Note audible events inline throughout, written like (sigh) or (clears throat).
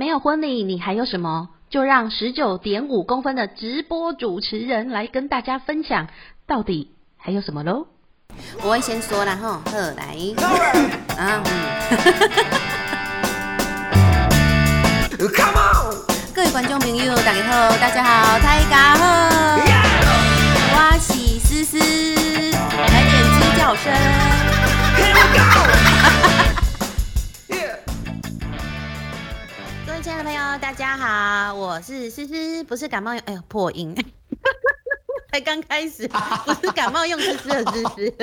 没有婚礼，你还有什么？就让十九点五公分的直播主持人来跟大家分享，到底还有什么喽？我会先说啦哈，好来。啊，各位观众朋友，大家好，大家好，大家好，我是思思，来点鸡叫声。各亲爱的朋友，大家好，我是思思，不是感冒用，哎呦破音，(laughs) 才刚开始，不是感冒用思思的思思，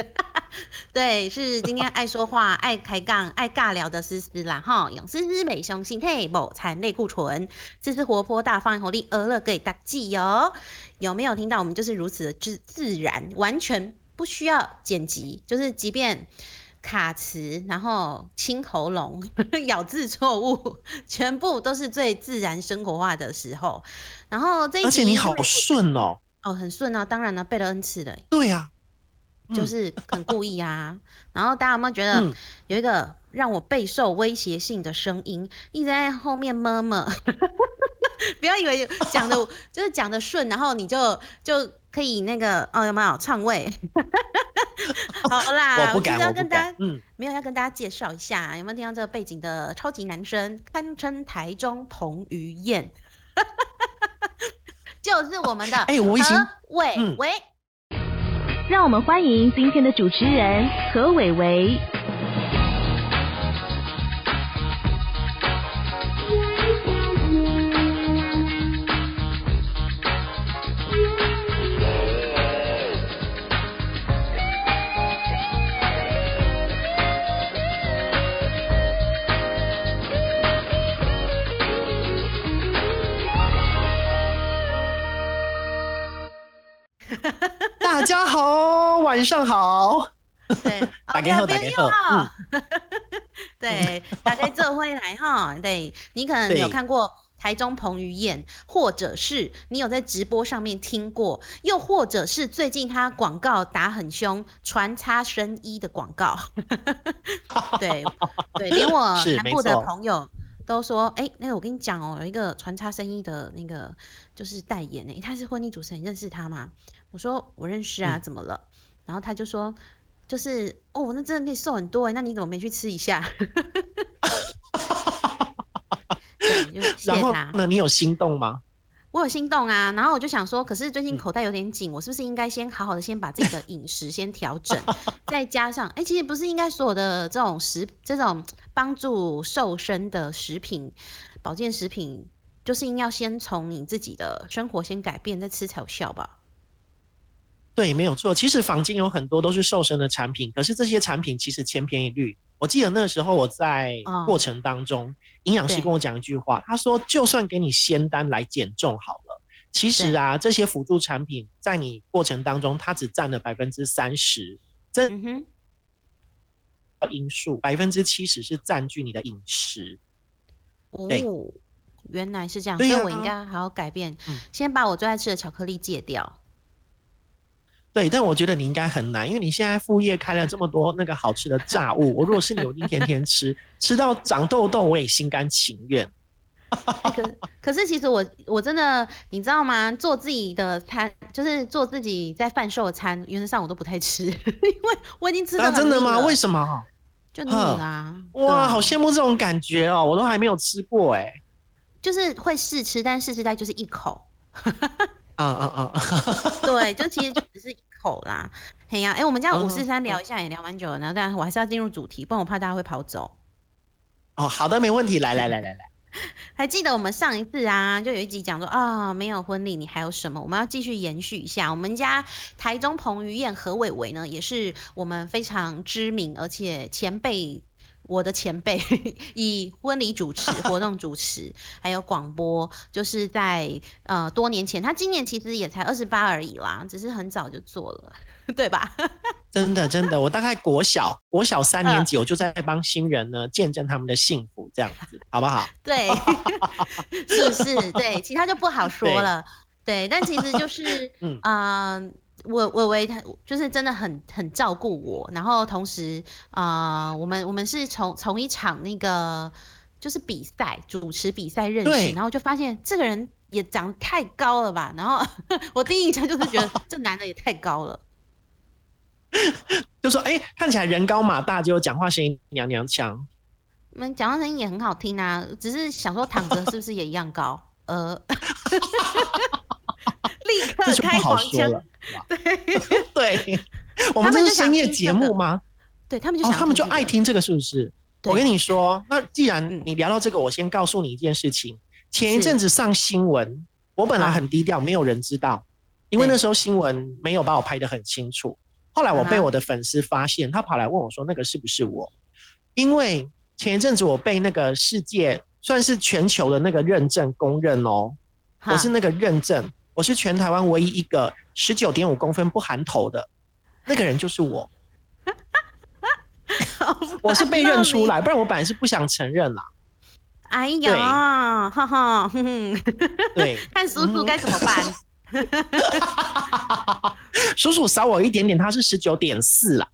(laughs) 对，是今天爱说话、爱开杠、爱尬聊的思思啦哈，用思思美胸心态某残类固醇，思思活泼大方活力，俄乐给大记哟，有没有听到？我们就是如此的自自然，完全不需要剪辑，就是即便。卡词，然后清喉咙，(laughs) 咬字错误，(laughs) 全部都是最自然生活化的时候。然后这一且你好顺哦，哦，很顺啊，当然了，背了 N 次的，对呀，就是很故意啊。然后大家有没有觉得有一个让我备受威胁性的声音一直在后面么么？(laughs) 不要以为讲的就是讲的顺，然后你就就可以那个哦，有没有？篡位？(laughs) 好啦，我不敢，要跟大家，嗯，没有要跟大家介绍一下，有没有听到这个背景的超级男生，堪称台中彭于晏，(laughs) 就是我们的哎，我已经伟伟，让我们欢迎今天的主持人何伟伟。晚上好。对，(laughs) 打给后，打给后。(laughs) 对，打开这会来哈。对你可能有看过台中彭于晏，或者是你有在直播上面听过，又或者是最近他广告打很凶，穿插生衣的广告。(laughs) 对对，连我南部的朋友都说，哎，那个我跟你讲哦，有一个传插生衣的那个就是代言诶，他是婚礼主持人，你认识他吗？我说我认识啊，怎么了？然后他就说，就是哦，那真的可以瘦很多哎，那你怎么没去吃一下？(laughs) 然后那你有心动吗？我有心动啊，然后我就想说，可是最近口袋有点紧，我是不是应该先好好的先把自己的饮食先调整，(laughs) 再加上哎，其实不是应该所有的这种食这种帮助瘦身的食品保健食品，就是应该先从你自己的生活先改变，再吃才有效吧？对，没有错。其实坊间有很多都是瘦身的产品，可是这些产品其实千篇一律。我记得那时候我在过程当中，营养师跟我讲一句话，他说：“就算给你仙丹来减重好了，其实啊，这些辅助产品在你过程当中，它只占了百分之三十，这因素百分之七十是占据你的饮食。”哦，原来是这样，所以我应该好好改变，先把我最爱吃的巧克力戒掉。对，但我觉得你应该很难，因为你现在副业开了这么多那个好吃的炸物，我如果是你，我一定天天吃，吃到长痘痘我也心甘情愿。可可是其实我我真的你知道吗？做自己的餐就是做自己在贩售的餐，原则上我都不太吃，(laughs) 因为我已经吃到真的吗？为什么？(laughs) 就腻啦！哇，好羡慕这种感觉哦，我都还没有吃过哎。就是会试吃，但试吃大概就是一口。啊啊啊！对，就其实就只是。口啦，嘿呀，哎，我们家五四三聊一下也聊蛮久了，然后但我还是要进入主题，不然我怕大家会跑走。哦，好的，没问题，来来来来来，(laughs) 还记得我们上一次啊，就有一集讲说啊，没有婚礼，你还有什么？我们要继续延续一下。我们家台中彭于晏何伟伟呢，也是我们非常知名而且前辈。我的前辈 (laughs) 以婚礼主持、活动主持，(laughs) 还有广播，就是在呃多年前，他今年其实也才二十八而已啦，只是很早就做了，(laughs) 对吧？真的真的，我大概国小国小三年级，我就在帮新人呢见证他们的幸福，这样子好不好？对，是不是？对，其他就不好说了。对，但其实就是嗯。我我为他就是真的很很照顾我，然后同时啊，我们我们是从从一场那个就是比赛主持比赛认识，然后就发现这个人也长得太高了吧，然后 (laughs) 我第一印象就是觉得 (laughs) 这男的也太高了，(laughs) 就说哎，看起来人高马大，结果讲话声音娘娘腔。我们讲话声音也很好听啊，只是想说躺着是不是也一样高？呃，(laughs) 立刻开黄腔了。对对，(laughs) 我们这是深夜节目吗？对他们就想，他们就爱听这个，是不是？我跟你说，那既然你聊到这个，我先告诉你一件事情。前一阵子上新闻，我本来很低调，没有人知道，因为那时候新闻没有把我拍得很清楚。后来我被我的粉丝发现，他跑来问我说：“那个是不是我？”因为前一阵子我被那个世界算是全球的那个认证公认哦，我是那个认证，我是全台湾唯一一个十九点五公分不含头的那个人，就是我。(laughs) 我是被认出来，不然我本来是不想承认啦。哎呀，哈哈，对，(laughs) 看叔叔该怎么办？(laughs) 叔叔少我一点点，他是十九点四啦。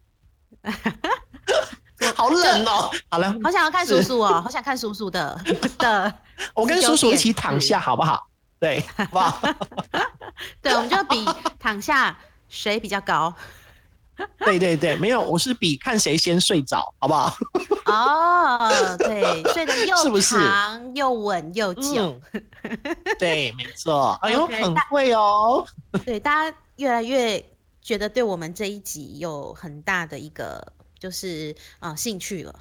好冷哦！好了，好想要看叔叔哦，好想看叔叔的的。我跟叔叔一起躺下好不好？对，好不好？(laughs) 对，我们就比躺下谁比较高。对对对，没有，我是比看谁先睡着，好不好？(laughs) 哦，对，睡得又长又稳又久。对，没错。哎呦，很会哦。(laughs) 对，大家越来越觉得对我们这一集有很大的一个就是啊兴趣了。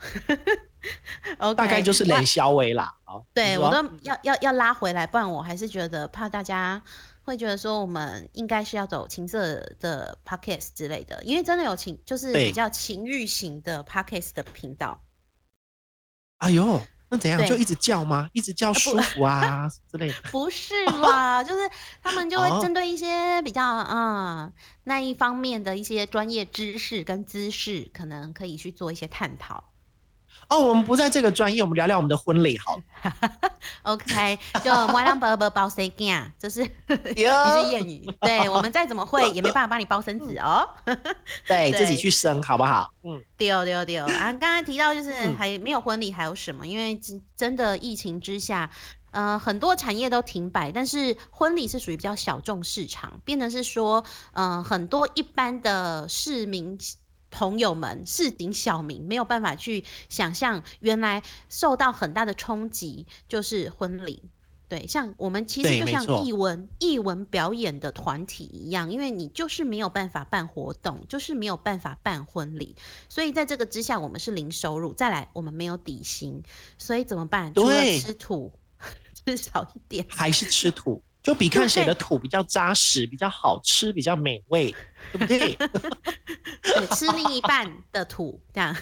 (laughs) 大概就是冷消微啦。好，对我都要要要拉回来，不然我还是觉得怕大家。会觉得说我们应该是要走情色的 podcast 之类的，因为真的有情，就是比较情欲型的 podcast 的频道。哎呦，那怎样就一直叫吗？一直叫舒服啊之类的？(laughs) 不是啦，就是他们就会针对一些比较啊那一方面的一些专业知识跟姿势，可能可以去做一些探讨。哦，我们不在这个专业，我们聊聊我们的婚礼好。(laughs) OK，就我让伯伯包谁干，(laughs) 这是一句 (laughs) 谚语。对我们再怎么会，也没办法帮你包生子哦。对自己去生好不好？嗯，丢丢丢啊！刚刚提到就是还没有婚礼，还有什么？因为真真的疫情之下，呃，很多产业都停摆，但是婚礼是属于比较小众市场，变成是说，嗯，很多一般的市民。朋友们，市井小民没有办法去想象，原来受到很大的冲击就是婚礼。对，像我们其实就像艺文艺文表演的团体一样，因为你就是没有办法办活动，就是没有办法办婚礼，所以在这个之下，我们是零收入。再来，我们没有底薪，所以怎么办？除了吃土，(laughs) 吃少一点，(laughs) 还是吃土。就比看谁的土比较扎实、比较好吃、比较美味，对不对？对，吃另一半的土这样，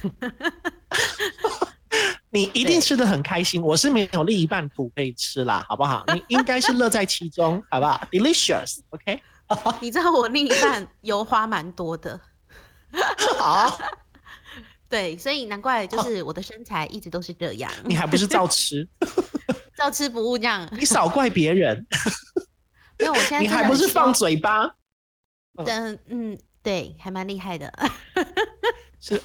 你一定吃的很开心。我是没有另一半土可以吃啦，好不好？(laughs) 你应该是乐在其中，好不好？Delicious，OK？你知道我另一半油花蛮多的，好，对，所以难怪就是我的身材一直都是这样。你还不是照吃？照吃不误这样，你少怪别人。(laughs) 因为我现在你还不是放嘴巴？嗯嗯，对，还蛮厉害的。(laughs) 是，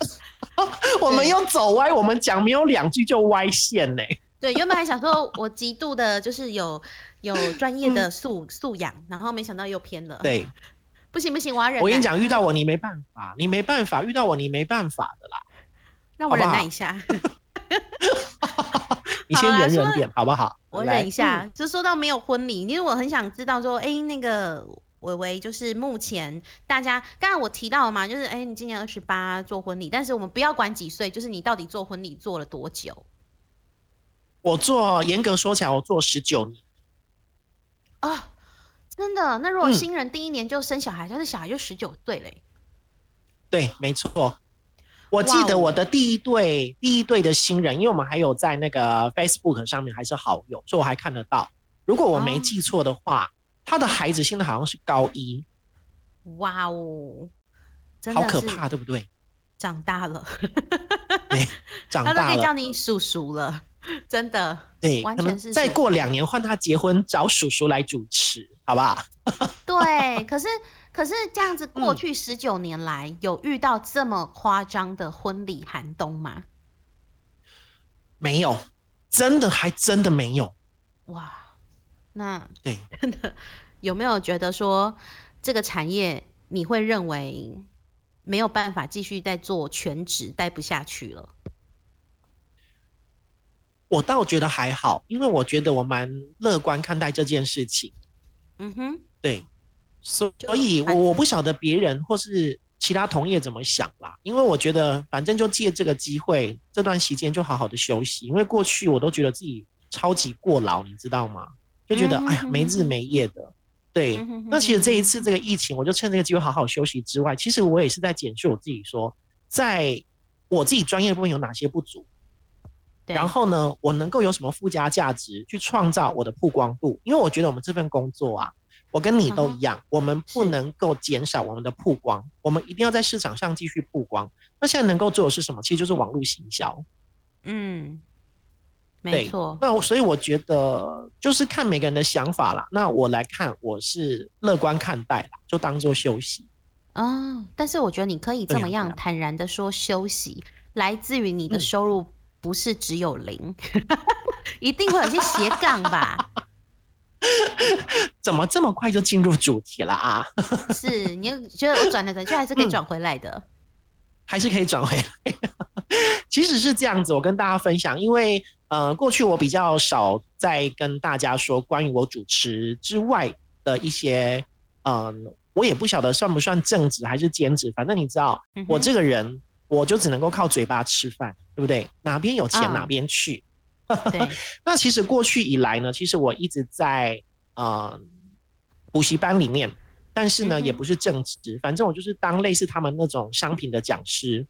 (laughs) 我们又走歪，我们讲没有两句就歪线呢。对，原本还想说我极度的就是有有专业的素素养，然后没想到又偏了。对，不行不行，我要忍。我跟你讲，遇到我你没办法，你没办法，遇到我你没办法的啦。让我忍耐一下。你先忍忍点，好不好？我忍一下。就说到没有婚礼，因为我很想知道说，哎，那个伟伟，就是目前大家刚才我提到了嘛，就是哎，你今年二十八做婚礼，但是我们不要管几岁，就是你到底做婚礼做了多久？我做严格说起来，我做十九年。啊，真的？那如果新人第一年就生小孩，但是小孩就十九岁嘞？对，没错。我记得我的第一对第一对的新人，因为我们还有在那个 Facebook 上面还是好友，所以我还看得到。如果我没记错的话，他的孩子现在好像是高一。哇哦，好可怕，对不对？长大了，对，(laughs) 长大了，他都可以叫你叔叔了，真的。对，完全是再过两年换他结婚，找叔叔来主持，好不好？(laughs) 对，可是。可是这样子，过去十九年来有遇到这么夸张的婚礼寒冬吗？没有，真的还真的没有。哇，那对，真的有没有觉得说这个产业你会认为没有办法继续在做全职，待不下去了？我倒觉得还好，因为我觉得我蛮乐观看待这件事情。嗯哼，对，所所以，我我不晓得别人或是其他同业怎么想啦。因为我觉得，反正就借这个机会，这段时间就好好的休息。因为过去我都觉得自己超级过劳，你知道吗？就觉得哎呀没日没夜的。对，那其实这一次这个疫情，我就趁这个机会好好休息之外，其实我也是在检视我自己，说在我自己专业部分有哪些不足。然后呢，我能够有什么附加价值去创造我的曝光度？因为我觉得我们这份工作啊，我跟你都一样，我们不能够减少我们的曝光，我们一定要在市场上继续曝光。那现在能够做的是什么？其实就是网络行销。嗯，没错。那所以我觉得就是看每个人的想法啦。那我来看，我是乐观看待啦，就当做休息。哦，但是我觉得你可以这么样坦然的说，休息来自于你的收入。不是只有零，(laughs) 一定会有些斜杠吧？(laughs) 怎么这么快就进入主题了啊？(laughs) 是你觉得我转了转去还是可以转回来的？还是可以转回来？(laughs) 其实是这样子，我跟大家分享，因为呃，过去我比较少在跟大家说关于我主持之外的一些，嗯，我也不晓得算不算正职还是兼职，反正你知道，我这个人。我就只能够靠嘴巴吃饭，对不对？哪边有钱哪边去。(laughs) 那其实过去以来呢，其实我一直在呃补习班里面，但是呢也不是正职，反正我就是当类似他们那种商品的讲师。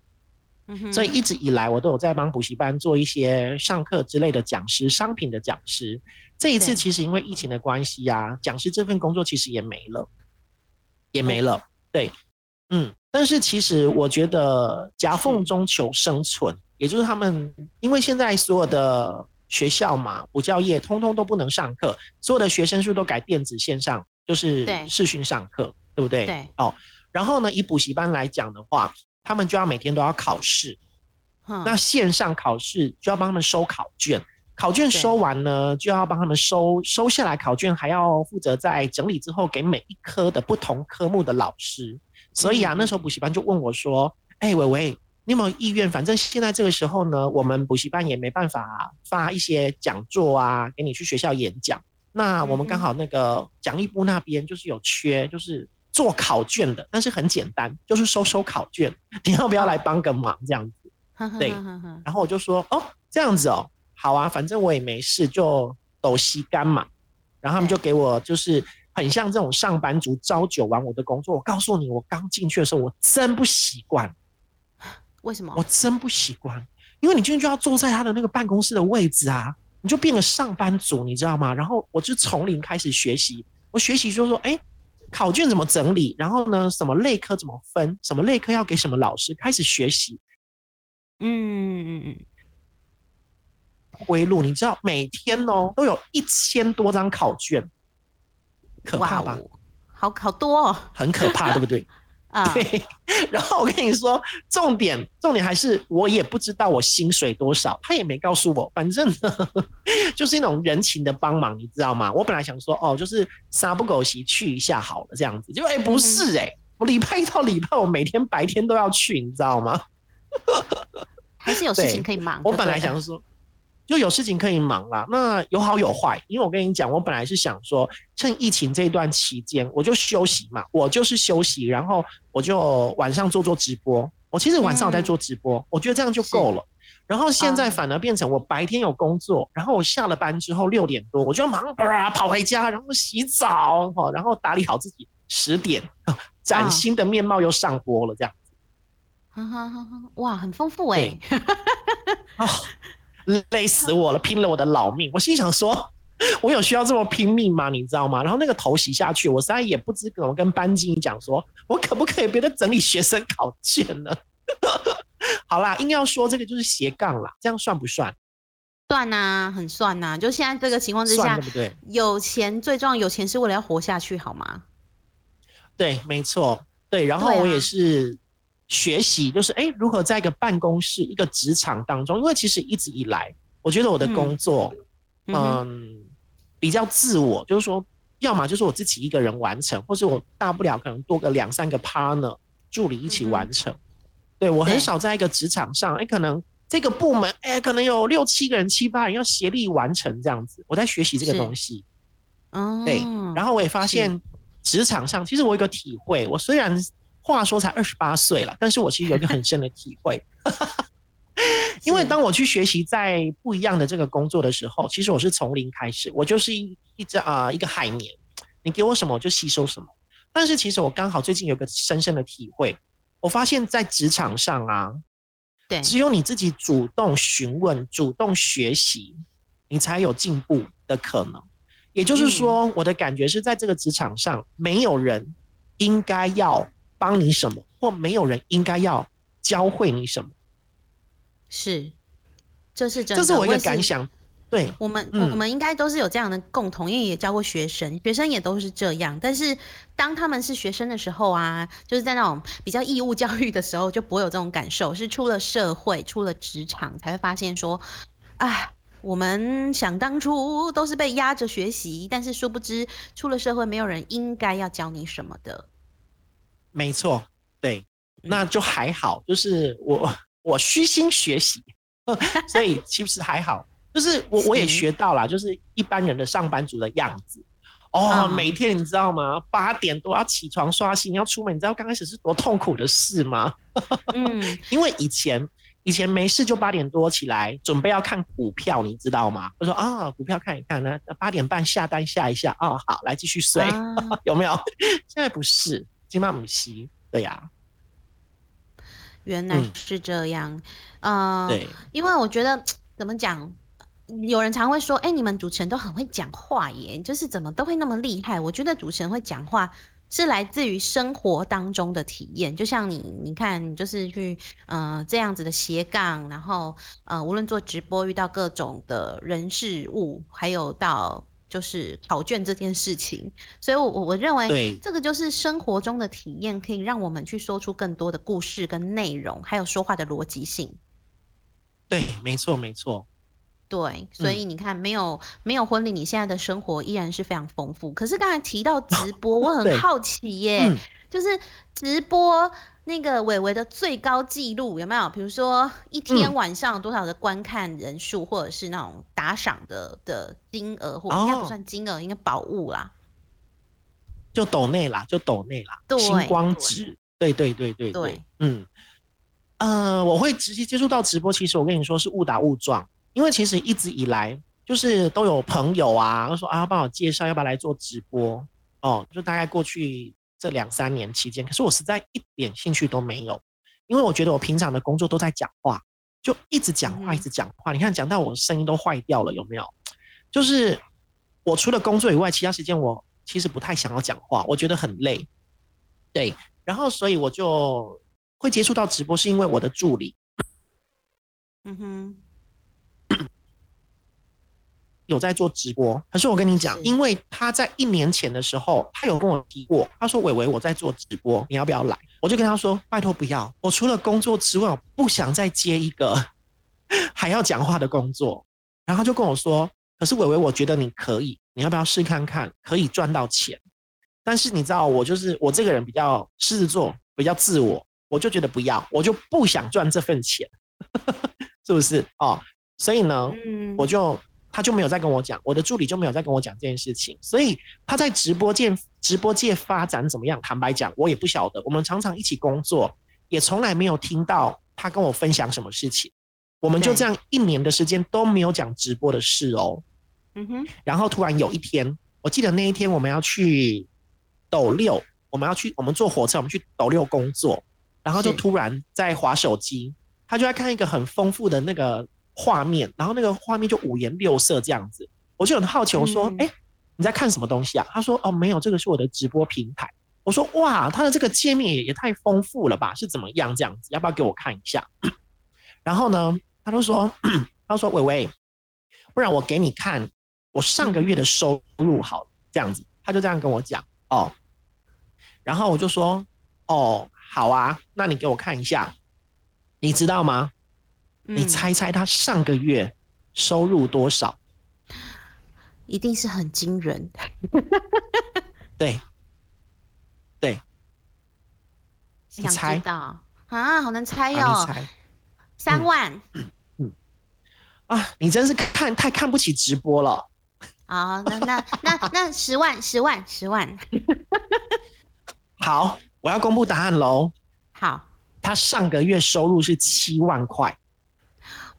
所以一直以来我都有在帮补习班做一些上课之类的讲师，商品的讲师。这一次其实因为疫情的关系啊，讲师这份工作其实也没了，也没了。对，嗯。但是其实我觉得夹缝中求生存，也就是他们，因为现在所有的学校嘛，补教业通通都不能上课，所有的学生数都改电子线上，就是视讯上课，对不对？对。哦，然后呢，以补习班来讲的话，他们就要每天都要考试，那线上考试就要帮他们收考卷，考卷收完呢，就要帮他们收收下来考卷，还要负责在整理之后给每一科的不同科目的老师。所以啊，那时候补习班就问我说：“哎，伟伟，你有没有意愿？反正现在这个时候呢，我们补习班也没办法发一些讲座啊，给你去学校演讲。那我们刚好那个讲义部那边就是有缺，就是做考卷的，但是很简单，就是收收考卷。你要不要来帮个忙？这样子，(laughs) 对。然后我就说：哦，这样子哦，好啊，反正我也没事，就抖吸干嘛。然后他们就给我就是。很像这种上班族朝九晚五的工作。我告诉你，我刚进去的时候，我真不习惯。为什么？我真不习惯，因为你进去就要坐在他的那个办公室的位置啊，你就变了上班族，你知道吗？然后我就从零开始学习，我学习就说，哎，考卷怎么整理？然后呢，什么类科怎么分？什么类科要给什么老师？开始学习。嗯嗯嗯。回路，你知道每天哦都有一千多张考卷。可怕吧？好好多，哦，很可怕，对不对？啊，对。(laughs) 然后我跟你说，重点重点还是我也不知道我薪水多少，他也没告诉我。反正 (laughs) 就是一种人情的帮忙，你知道吗？我本来想说，哦，就是杀不狗席去一下好了，这样子。就哎，不是哎，我礼拜一到礼拜，我每天白天都要去，你知道吗？还是有事情可以忙。我本来想说。就有事情可以忙啦，那有好有坏。因为我跟你讲，我本来是想说，趁疫情这段期间，我就休息嘛，我就是休息，然后我就晚上做做直播。我其实晚上我在做直播，我觉得这样就够了。然后现在反而变成我白天有工作，然后我下了班之后六点多，我就忙跑回家，然后洗澡哈，然后打理好自己，十点 (laughs) 崭新的面貌又上播了，这样子。哈哈哈！哇，很丰富哎。(laughs) 累死我了，拼了我的老命。我心想说，我有需要这么拼命吗？你知道吗？然后那个头洗下去，我实在也不知怎么跟班经理讲，说我可不可以别再整理学生考卷呢？(laughs) 好啦，硬要说这个就是斜杠啦，这样算不算？算呐，很算呐。就现在这个情况之下，对不对？有钱最重要，有钱是为了要活下去，好吗？对，没错，对。然后我也是。学习就是哎，如何在一个办公室、一个职场当中？因为其实一直以来，我觉得我的工作，嗯，比较自我，就是说，要么就是我自己一个人完成，或是我大不了可能多个两三个 partner 助理一起完成。对我很少在一个职场上，哎，可能这个部门，哎，可能有六七个人、七八人要协力完成这样子。我在学习这个东西，哦，对，然后我也发现职场上，其实我有个体会，我虽然话说才二十八岁了，但是我其实有一个很深的体会，(laughs) 因为当我去学习在不一样的这个工作的时候，其实我是从零开始，我就是一一只啊一个海绵，你给我什么我就吸收什么。但是其实我刚好最近有个深深的体会。我发现，在职场上啊，对，只有你自己主动询问、主动学习，你才有进步的可能。也就是说，我的感觉是在这个职场上，没有人应该要帮你什么，或没有人应该要教会你什么。是，这是真的，这是我一个感想。对我们，我们应该都是有这样的共同，因为也教过学生，学生也都是这样。但是当他们是学生的时候啊，就是在那种比较义务教育的时候，就不会有这种感受。是出了社会，出了职场，才会发现说，啊，我们想当初都是被压着学习，但是殊不知出了社会，没有人应该要教你什么的。没错，对，那就还好，就是我 (laughs) 我虚心学习，(laughs) 所以其实还好。就是我我也学到了，就是一般人的上班族的样子哦。每天你知道吗？八点多要起床刷新，要出门，你知道刚开始是多痛苦的事吗？嗯，(laughs) 因为以前以前没事就八点多起来准备要看股票，你知道吗？我说啊，股票看一看呢，八点半下单下一下哦，好来继续睡，有没有？现在不是金马母西，对呀，原来是这样啊。对，因为我觉得 (tsk) 怎么讲？有人常会说：“哎，你们主持人都很会讲话耶，就是怎么都会那么厉害。”我觉得主持人会讲话是来自于生活当中的体验，就像你，你看，你就是去呃这样子的斜杠，然后呃无论做直播遇到各种的人事物，还有到就是考卷这件事情，所以我我我认为这个就是生活中的体验，可以让我们去说出更多的故事跟内容，还有说话的逻辑性。对，没错，没错。对，所以你看，没有没有婚礼，你现在的生活依然是非常丰富。可是刚才提到直播，我很好奇耶，就是直播那个伟伟的最高纪录有没有？比如说一天晚上多少的观看人数，或者是那种打赏的的金额，或应该不算金额，应该宝物啦，就抖内啦，就抖内啦，星光纸，对对对对对，嗯，呃，我会直接接触到直播，其实我跟你说是误打误撞。因为其实一直以来就是都有朋友啊，说啊帮我介绍要不要来做直播。哦，就大概过去这两三年期间，可是我实在一点兴趣都没有，因为我觉得我平常的工作都在讲话，就一直讲话一直讲话，你看讲到我声音都坏掉了，有没有？就是我除了工作以外，其他时间我其实不太想要讲话，我觉得很累。对，然后所以我就会接触到直播，是因为我的助理，嗯哼。有在做直播，可是我跟你讲，因为他在一年前的时候，他有跟我提过，他说：“伟伟，我在做直播，你要不要来？”我就跟他说：“拜托不要，我除了工作之外，我不想再接一个 (laughs) 还要讲话的工作。”然后就跟我说：“可是伟伟，我觉得你可以，你要不要试看看？可以赚到钱。但是你知道，我就是我这个人比较狮子座，比较自我，我就觉得不要，我就不想赚这份钱，(laughs) 是不是？哦，所以呢，我就。”他就没有再跟我讲，我的助理就没有再跟我讲这件事情，所以他在直播界直播界发展怎么样？坦白讲，我也不晓得。我们常常一起工作，也从来没有听到他跟我分享什么事情。我们就这样一年的时间都没有讲直播的事哦。嗯哼。然后突然有一天，我记得那一天我们要去斗六，我们要去我们坐火车，我们去斗六工作，然后就突然在划手机，他就在看一个很丰富的那个。画面，然后那个画面就五颜六色这样子，我就很好奇，我说：“哎，你在看什么东西啊？”他说：“哦，没有，这个是我的直播平台。”我说：“哇，它的这个界面也也太丰富了吧？是怎么样这样子？要不要给我看一下？” (coughs) 然后呢，他就说：“ (clears throat) 他说，伟伟，不然我给你看我上个月的收入，好这样子。”他就这样跟我讲哦，然后我就说：“哦，好啊，那你给我看一下，你知道吗？”你猜猜他上个月收入多少？一定是很惊人。(laughs) 对，对，想知道啊？好难猜哟。三万。嗯啊，你真是看太看不起直播了。好，那那那那十万，十万，十万。(laughs) 好，我要公布答案喽。好，他上个月收入是七万块。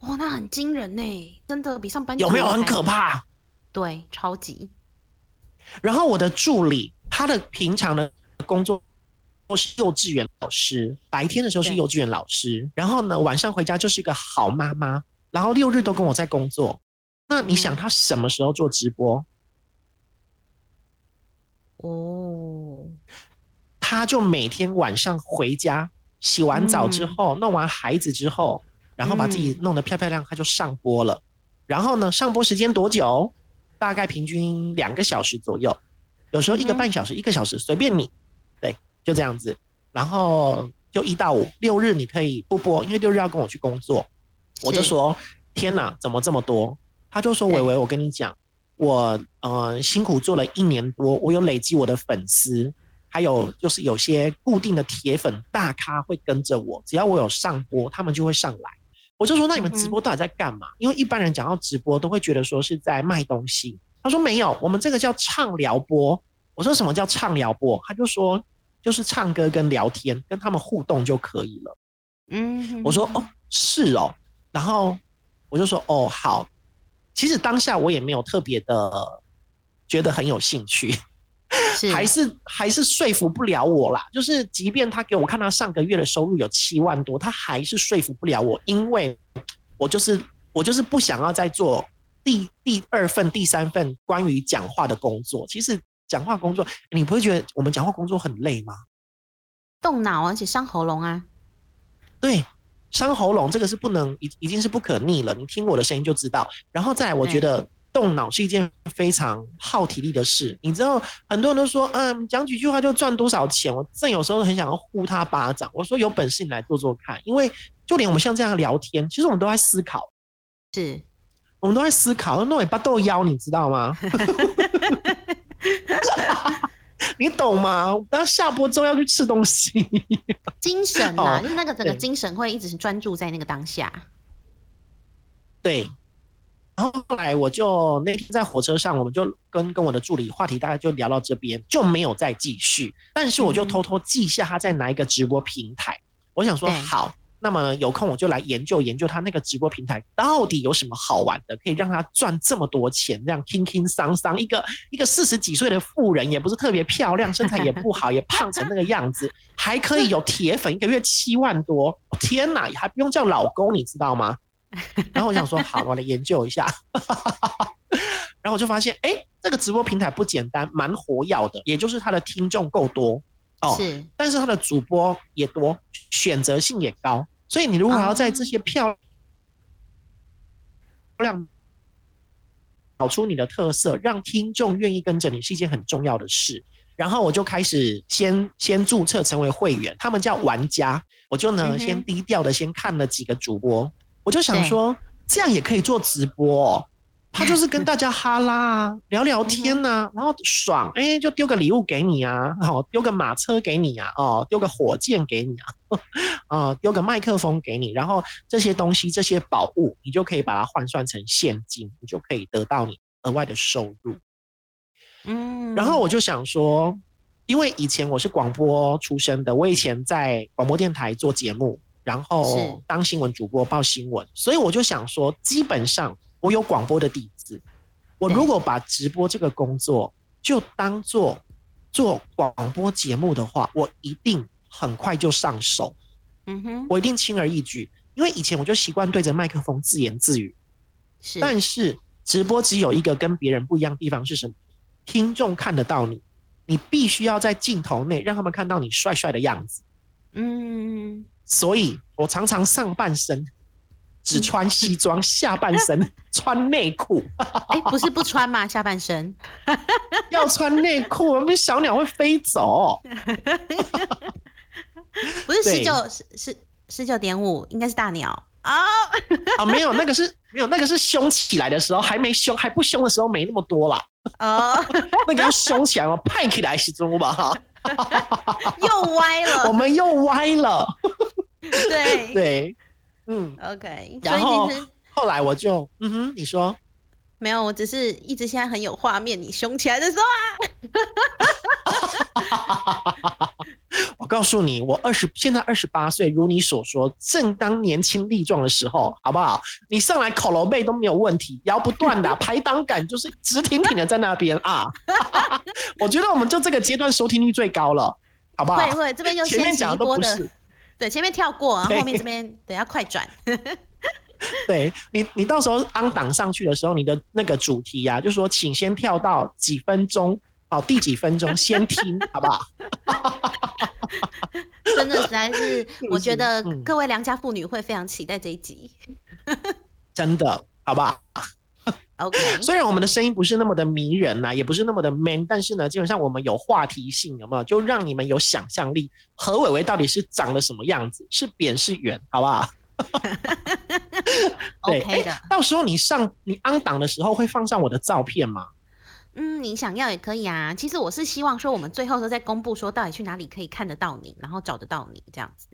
哇，那很惊人呢，真的比上班有没有很可怕？对，超级。然后我的助理，他的平常的工作都是幼稚园老师，白天的时候是幼稚园老师，然后呢晚上回家就是一个好妈妈，然后六日都跟我在工作。那你想他什么时候做直播？哦，他就每天晚上回家洗完澡之后，弄完孩子之后，然后把自己弄得漂漂亮，他就上播了。然后呢，上播时间多久？大概平均两个小时左右，有时候一个半小时、一个小时，随便你。对，就这样子。然后就一到五六日你可以不播，因为六日要跟我去工作。我就说：天哪，怎么这么多？他就说：“伟伟，我跟你讲，我呃辛苦做了一年多，我有累积我的粉丝，还有就是有些固定的铁粉大咖会跟着我，只要我有上播，他们就会上来。我就说：那你们直播到底在干嘛？因为一般人讲到直播，都会觉得说是在卖东西。他说没有，我们这个叫畅聊播。我说什么叫畅聊播？他就说就是唱歌跟聊天，跟他们互动就可以了。嗯，我说哦是哦，然后我就说哦好。”其实当下我也没有特别的觉得很有兴趣，(laughs) 还是还是说服不了我啦。就是即便他给我看他上个月的收入有七万多，他还是说服不了我，因为我就是我就是不想要再做第第二份、第三份关于讲话的工作。其实讲话工作，你不会觉得我们讲话工作很累吗？动脑，而且伤喉咙啊。对。伤喉咙这个是不能已已经是不可逆了，你听我的声音就知道。然后再来，我觉得动脑是一件非常耗体力的事。你知道，很多人都说，嗯，讲几句话就赚多少钱。我正有时候很想要呼他巴掌。我说有本事你来做做看，因为就连我们像这样聊天，其实我们都在思考，是我们都在思考。那尾巴豆腰，你知道吗？(laughs) 你懂吗？等下播之后要去吃东西，精神啊，就是那个整个精神会一直是专注在那个当下。对。然后后来我就那天在火车上，我们就跟跟我的助理话题大概就聊到这边，就没有再继续。但是我就偷偷记下他在哪一个直播平台。我想说好。那么有空我就来研究研究他那个直播平台到底有什么好玩的，可以让他赚这么多钱，这样轻轻桑桑一个一个四十几岁的妇人，也不是特别漂亮，身材也不好，也胖成那个样子，还可以有铁粉，一个月七万多，天哪，还不用叫老公，你知道吗？然后我想说，好，我来研究一下，(laughs) 然后我就发现，哎，这个直播平台不简单，蛮活跃的，也就是他的听众够多。哦，是，但是他的主播也多，选择性也高，所以你如果要在这些漂亮找出你的特色，让听众愿意跟着你，是一件很重要的事。然后我就开始先先注册成为会员，他们叫玩家，我就呢先低调的先看了几个主播，我就想说这样也可以做直播。他就是跟大家哈拉啊，(laughs) 聊聊天呐，然后爽，哎，就丢个礼物给你啊，哦，丢个马车给你啊，哦，丢个火箭给你啊，啊，(laughs) 丢个麦克风给你，然后这些东西这些宝物，你就可以把它换算成现金，你就可以得到你额外的收入。嗯，然后我就想说，因为以前我是广播出身的，我以前在广播电台做节目，然后当新闻主播报新闻，所以我就想说，基本上。我有广播的底子，我如果把直播这个工作就当做做广播节目的话，我一定很快就上手。嗯哼，我一定轻而易举，因为以前我就习惯对着麦克风自言自语。是，但是直播只有一个跟别人不一样的地方是什么？听众看得到你，你必须要在镜头内让他们看到你帅帅的样子。嗯，所以我常常上半身。只穿西装，下半身穿内裤。哎，不是不穿吗？下半身 (laughs) 要穿内裤，我们小鸟会飞走。(laughs) 不是十九十十十九点五，应该是大鸟。啊啊，没有，那个是没有，那个是凶起来的时候，还没凶，还不凶的时候没那么多啦。哦，(laughs) 那个要凶起来嘛，派起来是中吧？又歪了，我们又歪了。(laughs) 对对，嗯，OK。然后后来我就，嗯哼，你说。没有，我只是一直现在很有画面，你凶起来的时候啊！(laughs) 我告诉你，我二十现在二十八岁，如你所说，正当年轻力壮的时候，好不好？你上来口楼背都没有问题，摇不断的，(laughs) 排档感就是直挺挺的在那边啊！我觉得我们就这个阶段收听率最高了，好不好？会会，这边就前面讲的都不是，对，前面跳过，后面这边等下快转。(laughs) 对你，你到时候安档上去的时候，你的那个主题呀，就说请先跳到几分钟，哦，第几分钟 (laughs) 先听，好不好？(laughs) 真的实在是，我觉得各位良家妇女会非常期待这一集。真的，好不好？OK。虽然我们的声音不是那么的迷人呐，也不是那么的 man，但是呢，基本上我们有话题性，有没有？就让你们有想象力。何伟伟到底是长得什么样子？是扁是圆？好不好？(laughs) OK 的，到时候你上你安档的时候会放上我的照片吗？嗯，你想要也可以啊。其实我是希望说，我们最后都在公布说，到底去哪里可以看得到你，然后找得到你这样子。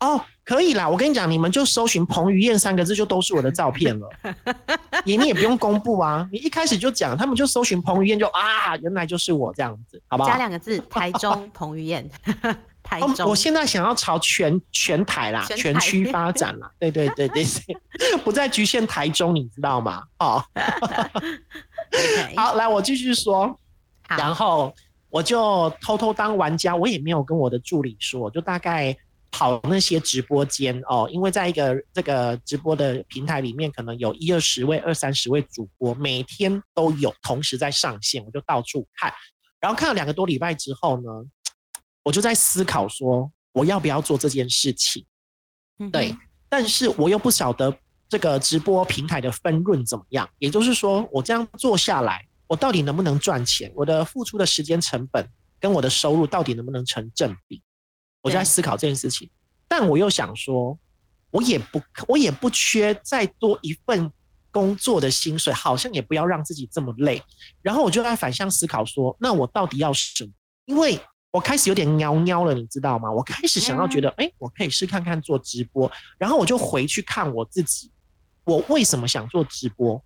哦，可以啦。我跟你讲，你们就搜寻彭于晏三个字，就都是我的照片了。(laughs) 你你也不用公布啊，你一开始就讲，他们就搜寻彭于晏，就啊，原来就是我这样子，好不好？加两个字，台中彭于晏。(laughs) 台中，我现在想要朝全全台啦，全区发展啦。对对对对对，(laughs) 不再局限台中，你知道吗？哦，好，来我继续说，然后我就偷偷当玩家，我也没有跟我的助理说，就大概跑那些直播间哦，因为在一个这个直播的平台里面，可能有一二十位、二三十位主播，每天都有同时在上线，我就到处看，然后看了两个多礼拜之后呢。我就在思考说，我要不要做这件事情？对，但是我又不晓得这个直播平台的分润怎么样。也就是说，我这样做下来，我到底能不能赚钱？我的付出的时间成本跟我的收入到底能不能成正比？我就在思考这件事情。但我又想说，我也不，我也不缺再多一份工作的薪水，好像也不要让自己这么累。然后我就在反向思考说，那我到底要什么？因为我开始有点喵喵了，你知道吗？我开始想要觉得，哎，我可以试看看做直播。然后我就回去看我自己，我为什么想做直播？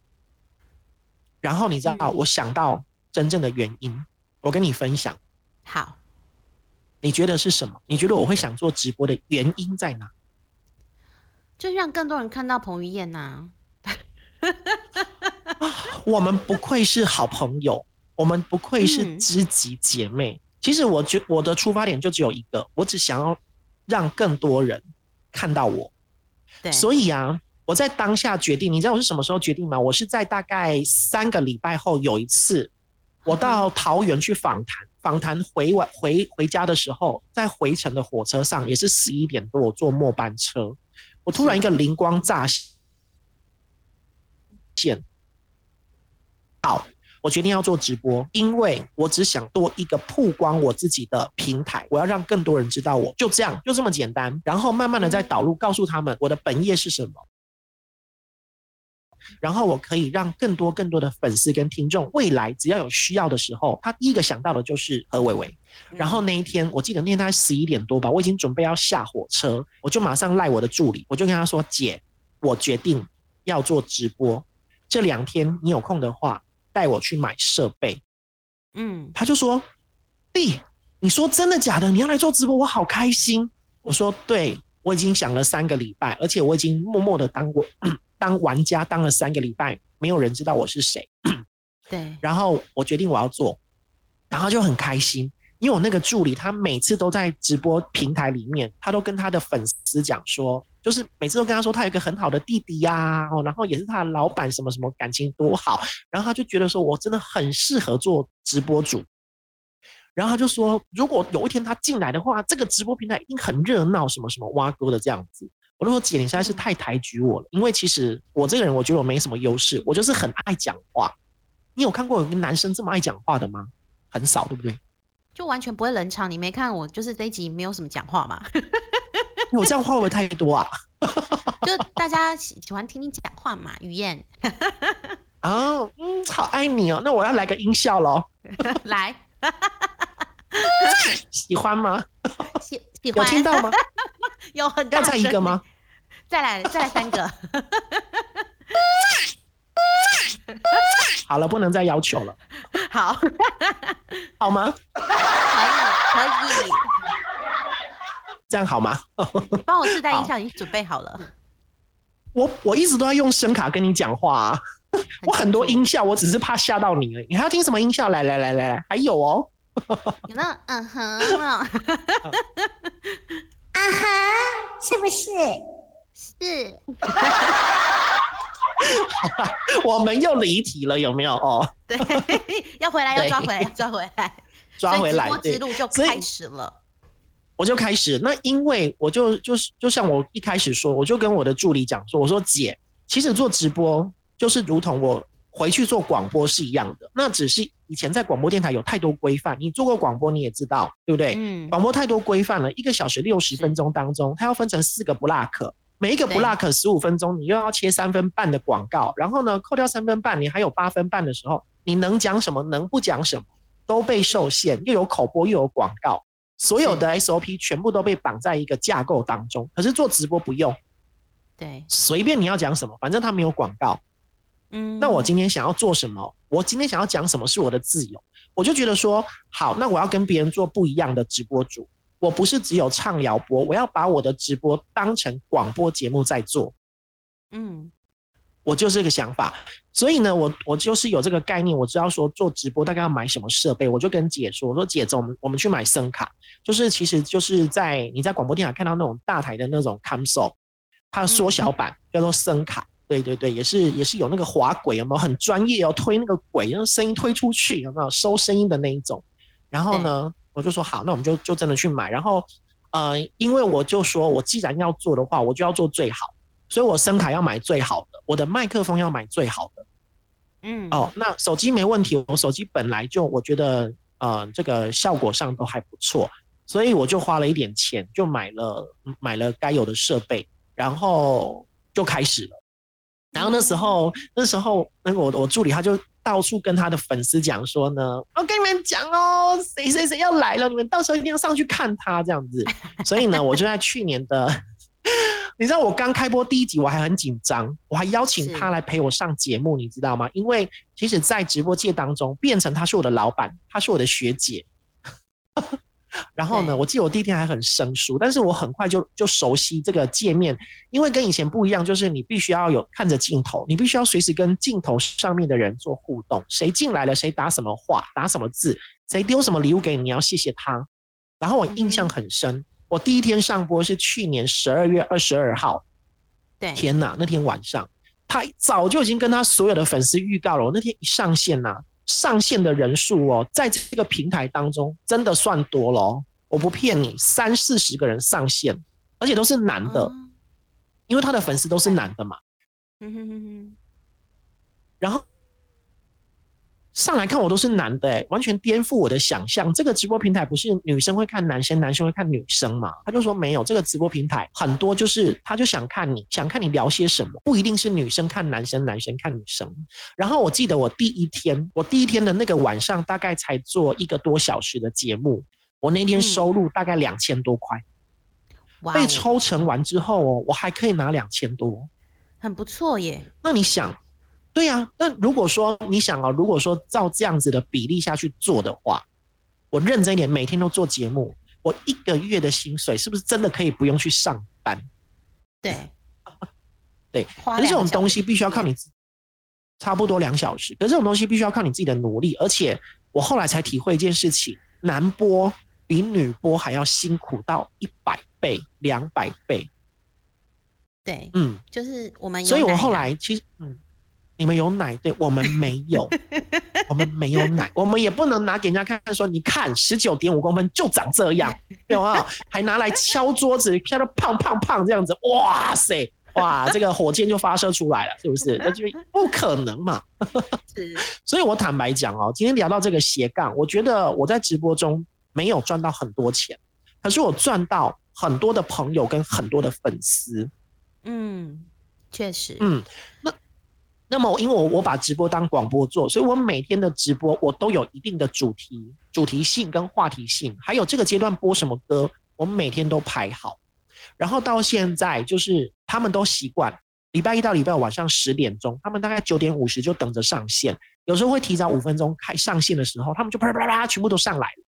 然后你知道，我想到真正的原因，我跟你分享。好，你觉得是什么？你觉得我会想做直播的原因在哪？就让更多人看到彭于晏呐。(laughs) 我们不愧是好朋友，我们不愧是知己姐妹。其实我觉我的出发点就只有一个，我只想要让更多人看到我。对，所以啊，我在当下决定，你知道我是什么时候决定吗？我是在大概三个礼拜后有一次，我到桃园去访谈，访谈回晚回回家的时候，在回程的火车上也是十一点多，我坐末班车，我突然一个灵光乍现，好。我决定要做直播，因为我只想多一个曝光我自己的平台，我要让更多人知道我，就这样，就这么简单。然后慢慢的再导入，告诉他们我的本业是什么，然后我可以让更多更多的粉丝跟听众，未来只要有需要的时候，他第一个想到的就是何伟伟。然后那一天，我记得那天大概十一点多吧，我已经准备要下火车，我就马上赖我的助理，我就跟他说：“姐，我决定要做直播，这两天你有空的话。”带我去买设备，嗯，他就说：“弟，你说真的假的？你要来做直播，我好开心。”我说：“对，我已经想了三个礼拜，而且我已经默默的当过当玩家当了三个礼拜，没有人知道我是谁。”对，(clears throat) 然后我决定我要做，然后就很开心，因为我那个助理他每次都在直播平台里面，他都跟他的粉丝讲说。就是每次都跟他说他有一个很好的弟弟呀，哦，然后也是他的老板，什么什么感情多好，然后他就觉得说我真的很适合做直播主，然后他就说如果有一天他进来的话，这个直播平台一定很热闹，什么什么挖哥的这样子。我就说姐，你实在是太抬举我了，因为其实我这个人我觉得我没什么优势，我就是很爱讲话。你有看过有个男生这么爱讲话的吗？很少，对不对？就完全不会冷场。你没看我就是这一集没有什么讲话吗？(laughs) 我这样话会不会太多啊？(laughs) 就大家喜喜欢听你讲话嘛，雨燕。(laughs) 哦，嗯，好爱你哦，那我要来个音效喽。来，喜欢吗？喜喜欢。有听到吗？有很大要再一个吗？再来，再来三个。(laughs) 好了，不能再要求了。(laughs) 好，(laughs) 好吗？可以，可以。这样好吗？帮我自带音效已经准备好了。我我一直都在用声卡跟你讲话啊，我很多音效，我只是怕吓到你而已。你还要听什么音效？来来来来来，还有哦。有没有？嗯哼。啊哈，是不是？是。(laughs) 我们又离题了，有没有？哦，对，(laughs) 要回来，要抓回来，要 (laughs) 抓回来，抓回来，之路就开始了。我就开始，那因为我就就是就像我一开始说，我就跟我的助理讲说，我说姐，其实做直播就是如同我回去做广播是一样的，那只是以前在广播电台有太多规范，你做过广播你也知道，对不对？嗯。广播太多规范了，一个小时六十分钟当中，它要分成四个 block。每一个 block 十五分钟，你又要切三分半的广告，然后呢，扣掉三分半，你还有八分半的时候，你能讲什么，能不讲什么，都被受限，又有口播又有广告，所有的 SOP 全部都被绑在一个架构当中。可是做直播不用，对，随便你要讲什么，反正它没有广告。嗯，那我今天想要做什么，我今天想要讲什么是我的自由，我就觉得说，好，那我要跟别人做不一样的直播主。我不是只有畅聊播，我要把我的直播当成广播节目在做。嗯，我就是这个想法，所以呢，我我就是有这个概念，我知道说做直播大概要买什么设备，我就跟姐说，我说姐，走，我们我们去买声卡，就是其实就是在你在广播电台看到那种大台的那种 console，它的缩小版叫做声卡，对对对，也是也是有那个滑轨，有没有很专业哦，推那个轨让声音推出去，有没有收声音的那一种？然后呢？我就说好，那我们就就真的去买。然后，呃，因为我就说，我既然要做的话，我就要做最好，所以我声卡要买最好的，我的麦克风要买最好的。嗯，哦，那手机没问题，我手机本来就我觉得，呃，这个效果上都还不错，所以我就花了一点钱，就买了买了该有的设备，然后就开始了。然后那时候，那时候那个我我助理他就。到处跟他的粉丝讲说呢，我跟你们讲哦，谁谁谁要来了，你们到时候一定要上去看他这样子。(laughs) 所以呢，我就在去年的，(laughs) 你知道我刚开播第一集，我还很紧张，我还邀请他来陪我上节目，你知道吗？因为其实，在直播界当中，变成他是我的老板，他是我的学姐。然后呢，我记得我第一天还很生疏，但是我很快就就熟悉这个界面，因为跟以前不一样，就是你必须要有看着镜头，你必须要随时跟镜头上面的人做互动，谁进来了，谁打什么话，打什么字，谁丢什么礼物给你，你要谢谢他。然后我印象很深，我第一天上播是去年十二月二十二号，对，天哪，那天晚上。他早就已经跟他所有的粉丝预告了，我那天一上线呐。上线的人数哦，在这个平台当中真的算多了，我不骗你，三四十个人上线，而且都是男的，因为他的粉丝都是男的嘛。嗯哼哼哼，然后。上来看我都是男的，哎，完全颠覆我的想象。这个直播平台不是女生会看男生，男生会看女生嘛？他就说没有，这个直播平台很多就是他就想看你想看你聊些什么，不一定是女生看男生，男生看女生。然后我记得我第一天，我第一天的那个晚上大概才做一个多小时的节目，我那天收入大概两千多块，被抽成完之后哦，我还可以拿两千多，很不错耶。那你想？对呀，那如果说你想啊，如果说照这样子的比例下去做的话，我认真一点，每天都做节目，我一个月的薪水是不是真的可以不用去上班？对，(laughs) 对。可是这种东西必须要靠你，差不多两小时。可是这种东西必须要靠你自己的努力，而且我后来才体会一件事情：男播比女播还要辛苦到一百倍、两百倍。对，嗯，就是我们，所以我后来其实，嗯。你们有奶，对我们没有，(laughs) 我们没有奶，我们也不能拿给人家看，说你看十九点五公分就长这样，有啊，(laughs) 还拿来敲桌子，敲得胖胖胖这样子，哇塞，哇，这个火箭就发射出来了，是不是？(laughs) 那就不可能嘛。是，所以我坦白讲哦，今天聊到这个斜杠，我觉得我在直播中没有赚到很多钱，可是我赚到很多的朋友跟很多的粉丝。嗯，确实。嗯，那那么因为我我把直播当广播做，所以我每天的直播我都有一定的主题、主题性跟话题性，还有这个阶段播什么歌，我们每天都排好。然后到现在就是他们都习惯礼拜一到礼拜五晚上十点钟，他们大概九点五十就等着上线，有时候会提早五分钟开上线的时候，他们就啪啪啪全部都上来了。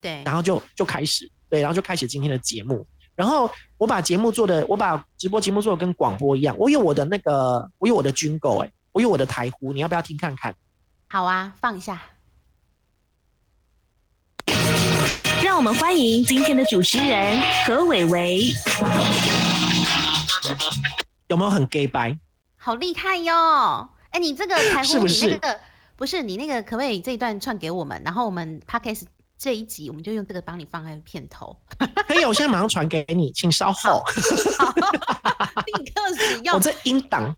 对，然后就就开始，对，然后就开始今天的节目。然后我把节目做的，我把直播节目做的跟广播一样。我有我的那个，我有我的军狗，哎，我有我的台呼，你要不要听看看？好啊，放一下。让我们欢迎今天的主持人何伟伟。有没有很 gay 白？好厉害哟！哎，你这个台呼，是不是？那个不是你那个，可不可以这一段串给我们？然后我们 podcast。这一集我们就用这个帮你放在片头，可以，我现在马上传给你，请稍后，立刻使用。(laughs) 我这音档，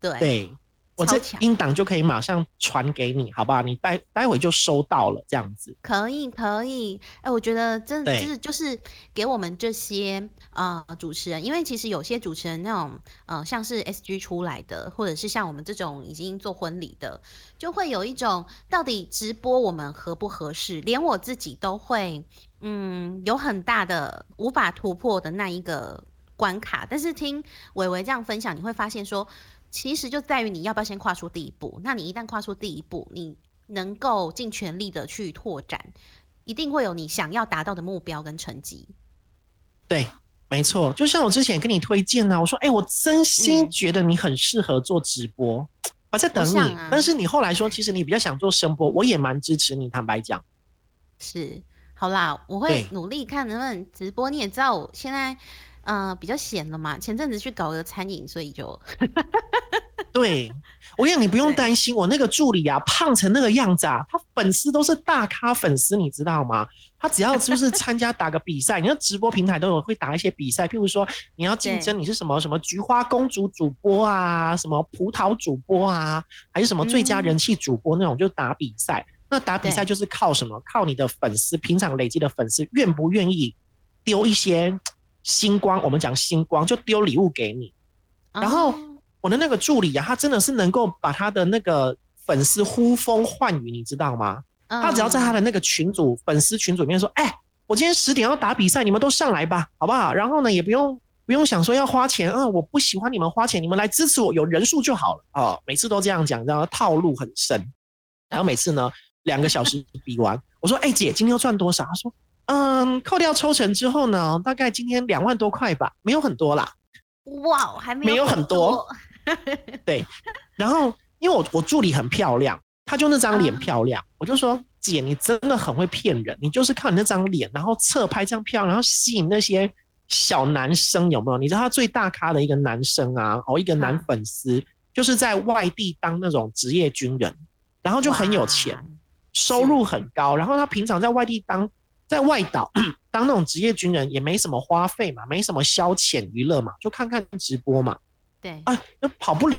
对对。我这音档就可以马上传给你，好不好？你待待会就收到了，这样子。可以，可以。哎，我觉得真的是就是给我们这些呃主持人，因为其实有些主持人那种呃像是 SG 出来的，或者是像我们这种已经做婚礼的，就会有一种到底直播我们合不合适？连我自己都会嗯有很大的无法突破的那一个关卡。但是听伟伟这样分享，你会发现说。其实就在于你要不要先跨出第一步。那你一旦跨出第一步，你能够尽全力的去拓展，一定会有你想要达到的目标跟成绩。对，没错。就像我之前跟你推荐啊，我说，哎，我真心觉得你很适合做直播，我在等你。但是你后来说，其实你比较想做声波，我也蛮支持你。坦白讲，是，好啦，我会努力看能不能直播。你也知道，我现在。嗯，比较闲了嘛。前阵子去搞个餐饮，所以就对我跟你，你不用担心。我那个助理啊，胖成那个样子啊，他粉丝都是大咖粉丝，你知道吗？他只要就是参加打个比赛，你看直播平台都有会打一些比赛，譬如说你要竞争，你是什么什么菊花公主主播啊，什么葡萄主播啊，还是什么最佳人气主播那种，就打比赛。那打比赛就是靠什么？靠你的粉丝平常累积的粉丝愿不愿意丢一些。星光，我们讲星光就丢礼物给你，然后我的那个助理啊，他真的是能够把他的那个粉丝呼风唤雨，你知道吗？他只要在他的那个群组粉丝群组里面说：“哎，我今天十点要打比赛，你们都上来吧，好不好？”然后呢，也不用不用想说要花钱啊，我不喜欢你们花钱，你们来支持我，有人数就好了啊。每次都这样讲，然后套路很深。然后每次呢，两个小时比完，我说：“哎，姐，今天要赚多少？”他说。嗯，扣掉抽成之后呢，大概今天两万多块吧，没有很多啦。哇，还没有很多。对，然后因为我我助理很漂亮，她就那张脸漂亮，我就说姐，你真的很会骗人，你就是靠你那张脸，然后侧拍这样漂亮，然后吸引那些小男生有没有？你知道他最大咖的一个男生啊，哦，一个男粉丝，就是在外地当那种职业军人，然后就很有钱，收入很高，然后他平常在外地当。在外岛 (clears throat) 当那种职业军人也没什么花费嘛，没什么消遣娱乐嘛，就看看直播嘛。对，啊，那跑不了，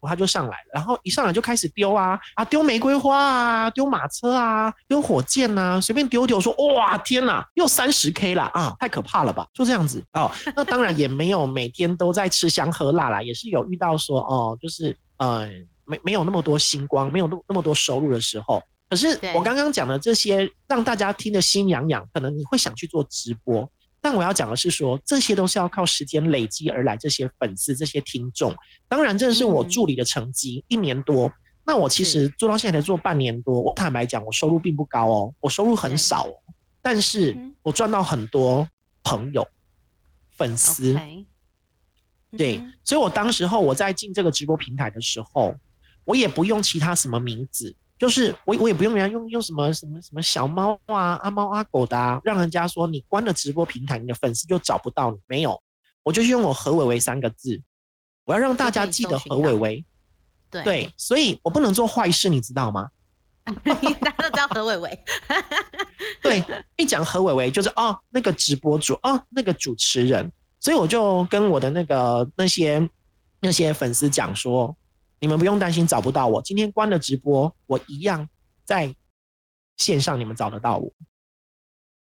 他就上来了，然后一上来就开始丢啊啊，丢玫瑰花啊，丢马车啊，丢火箭啊，随便丢丢，说哇天哪，又三十 K 了啊，太可怕了吧？就这样子哦。那当然也没有每天都在吃香喝辣啦，也是有遇到说哦，就是呃。没没有那么多星光，没有那那么多收入的时候，可是我刚刚讲的这些让大家听得心痒痒，可能你会想去做直播。但我要讲的是说，这些都是要靠时间累积而来，这些粉丝、这些听众。当然，这是我助理的成绩，一年多。那我其实做到现在才做半年多，我坦白讲，我收入并不高哦，我收入很少哦，但是我赚到很多朋友、粉丝。对，所以我当时候我在进这个直播平台的时候。我也不用其他什么名字，就是我我也不用人家用用什么什么什么小猫啊阿猫阿狗的，啊，让人家说你关了直播平台，你的粉丝就找不到你。没有，我就用我何伟伟三个字，我要让大家记得何伟伟。对对，所以我不能做坏事，你知道吗？(laughs) 大家都知道何伟伟。(laughs) 对，一讲何伟伟就是哦那个直播主哦那个主持人，所以我就跟我的那个那些那些粉丝讲说。你们不用担心找不到我。今天关了直播，我一样在线上，你们找得到我。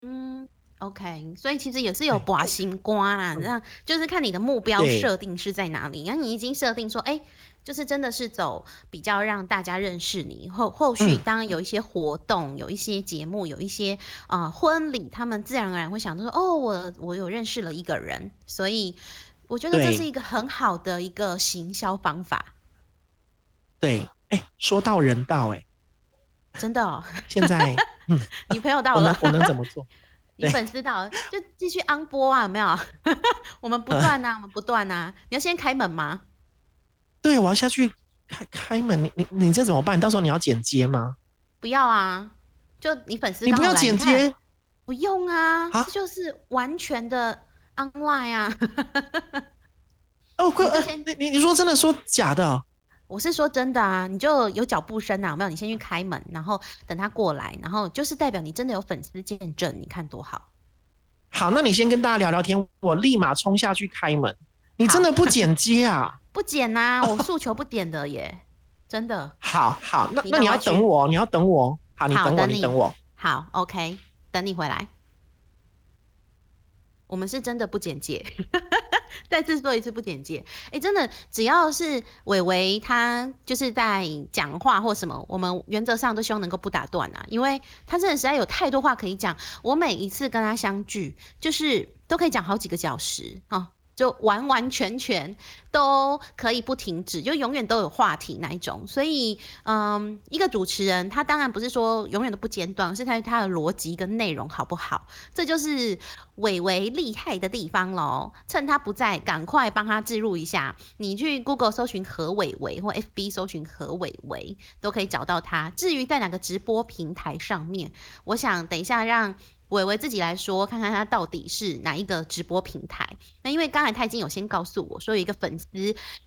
嗯，OK，所以其实也是有寡心瓜啦，这样就是看你的目标设定是在哪里。然后你已经设定说，哎，就是真的是走比较让大家认识你，后后续当然有一些活动、有一些节目、有一些啊婚礼，他们自然而然会想到说，哦，我我有认识了一个人，所以我觉得这是一个很好的一个行销方法。对，哎，说到人道，哎，真的，哦现在，(laughs) 嗯，女朋友到了，我能怎么做？(laughs) 你粉丝到就继续安播啊，有没有？(laughs) 我们不断呐，我们不断呐。你要先开门吗？对，我要下去开开门。你你你这怎么办？到时候你要剪接吗？不要啊，就你粉丝你不要剪接，不用啊，这就是完全的 online 啊。哦，快，你你你说真的说假的？我是说真的啊，你就有脚步声啊，有没有？你先去开门，然后等他过来，然后就是代表你真的有粉丝见证，你看多好。好，那你先跟大家聊聊天，我立马冲下去开门。你真的不剪接啊？(laughs) 不剪呐，我诉求不点的耶，真的。好好，那那你要等我，你要等我。好，你等我，你等我。好，OK，等你回来。我们是真的不剪接。再次说一次不简介，哎，真的，只要是伟伟他就是在讲话或什么，我们原则上都希望能够不打断啊，因为他真的实在有太多话可以讲，我每一次跟他相聚，就是都可以讲好几个小时啊。就完完全全都可以不停止，就永远都有话题那一种。所以，嗯，一个主持人他当然不是说永远都不间断，是看他的逻辑跟内容好不好。这就是伟伟厉害的地方喽。趁他不在，赶快帮他置入一下。你去 Google 搜寻何伟伟，或 FB 搜寻何伟伟，都可以找到他。至于在哪个直播平台上面，我想等一下让。伟伟自己来说，看看他到底是哪一个直播平台。那因为刚才他已经有先告诉我说，有一个粉丝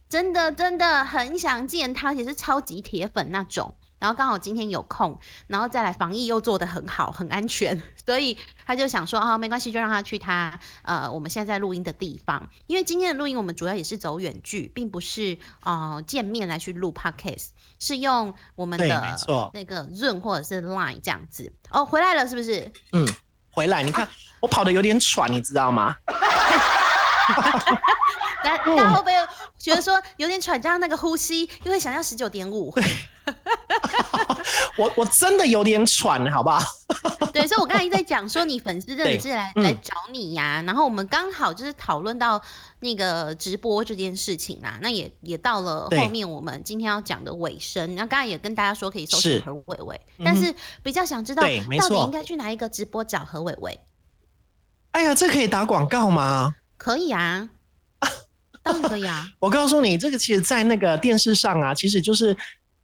真的真的很想见他，也是超级铁粉那种。然后刚好今天有空，然后再来防疫又做得很好，很安全，(laughs) 所以他就想说啊，没关系，就让他去他呃我们现在录音的地方。因为今天的录音我们主要也是走远距，并不是呃见面来去录 podcast，是用我们的那个 Zoom 或者是 Line 这样子。哦，回来了是不是？嗯。回来，你看我跑得有点喘，你知道吗？(laughs) (laughs) 大家会不会觉得说有点喘？加上那个呼吸，因为想要十九点五。(laughs) 我我真的有点喘，好不好？(laughs) 对，所以我刚才在讲说，你粉丝真的是来来找你呀。然后我们刚好就是讨论到那个直播这件事情啊，那也也到了后面我们今天要讲的尾声。那刚才也跟大家说可以搜寻何伟伟，但是比较想知道到底应该去哪一个直播找何伟伟？哎呀，这可以打广告吗？可以啊，(laughs) 当然可以啊。我告诉你，这个其实，在那个电视上啊，其实就是。